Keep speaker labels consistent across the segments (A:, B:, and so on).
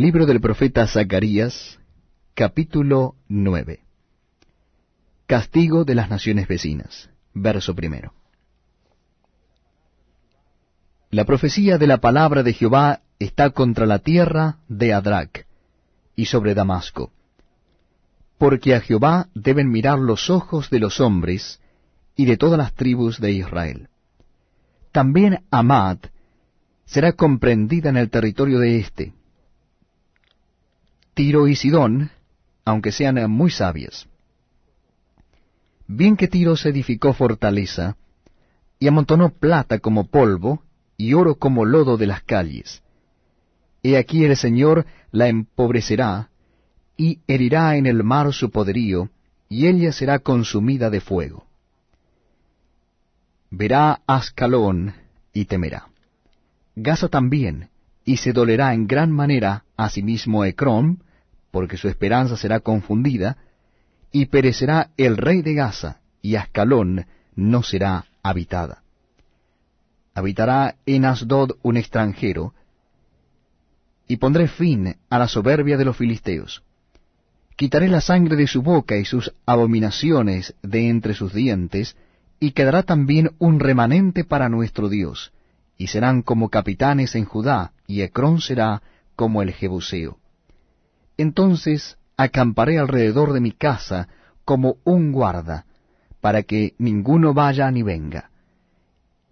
A: Libro del profeta Zacarías, capítulo 9. Castigo de las naciones vecinas. Verso primero. La profecía de la palabra de Jehová está contra la tierra de Adrac y sobre Damasco. Porque a Jehová deben mirar los ojos de los hombres y de todas las tribus de Israel. También Amad será comprendida en el territorio de éste. Tiro y Sidón, aunque sean muy sabias. Bien que Tiro se edificó fortaleza, y amontonó plata como polvo, y oro como lodo de las calles. He aquí el Señor la empobrecerá, y herirá en el mar su poderío, y ella será consumida de fuego. Verá Ascalón y temerá. Gaza también, y se dolerá en gran manera asimismo Ecrón, porque su esperanza será confundida, y perecerá el rey de Gaza, y Ascalón no será habitada. Habitará en Asdod un extranjero, y pondré fin a la soberbia de los filisteos. Quitaré la sangre de su boca y sus abominaciones de entre sus dientes, y quedará también un remanente para nuestro Dios, y serán como capitanes en Judá, y Ecrón será como el Jebuseo. Entonces acamparé alrededor de mi casa como un guarda, para que ninguno vaya ni venga.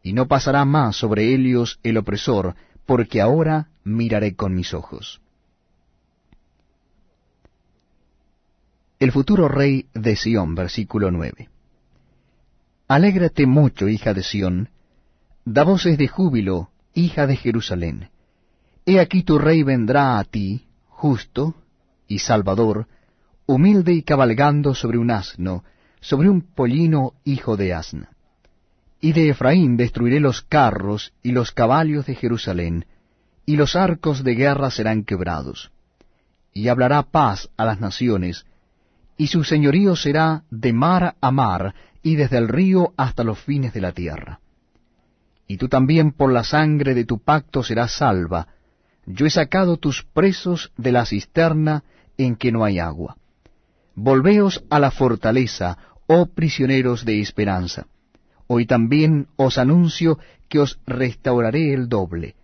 A: Y no pasará más sobre ellos el opresor, porque ahora miraré con mis ojos. El futuro rey de Sión, versículo 9. Alégrate mucho, hija de Sión, da voces de júbilo, hija de Jerusalén. He aquí tu rey vendrá a ti, justo y salvador, humilde y cabalgando sobre un asno, sobre un pollino hijo de asna. Y de Efraín destruiré los carros y los caballos de Jerusalén, y los arcos de guerra serán quebrados. Y hablará paz a las naciones, y su señorío será de mar a mar, y desde el río hasta los fines de la tierra. Y tú también por la sangre de tu pacto serás salva. Yo he sacado tus presos de la cisterna en que no hay agua. Volveos a la fortaleza, oh prisioneros de esperanza. Hoy también os anuncio que os restauraré el doble,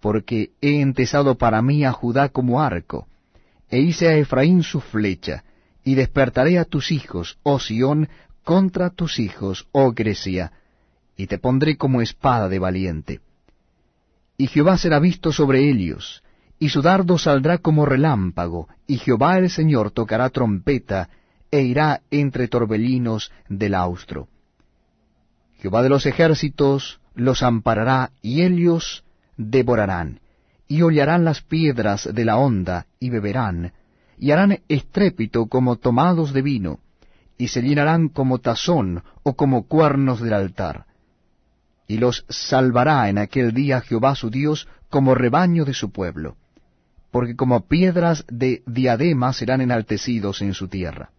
A: porque he entesado para mí a Judá como arco, e hice a Efraín su flecha, y despertaré a tus hijos, oh Sión, contra tus hijos, oh Grecia, y te pondré como espada de valiente. Y Jehová será visto sobre ellos, y su dardo saldrá como relámpago, y Jehová el Señor tocará trompeta, e irá entre torbellinos del austro. Jehová de los ejércitos los amparará, y ellos devorarán, y hollarán las piedras de la honda, y beberán, y harán estrépito como tomados de vino, y se llenarán como tazón o como cuernos del altar. Y los salvará en aquel día Jehová su Dios como rebaño de su pueblo, porque como piedras de diadema serán enaltecidos en su tierra.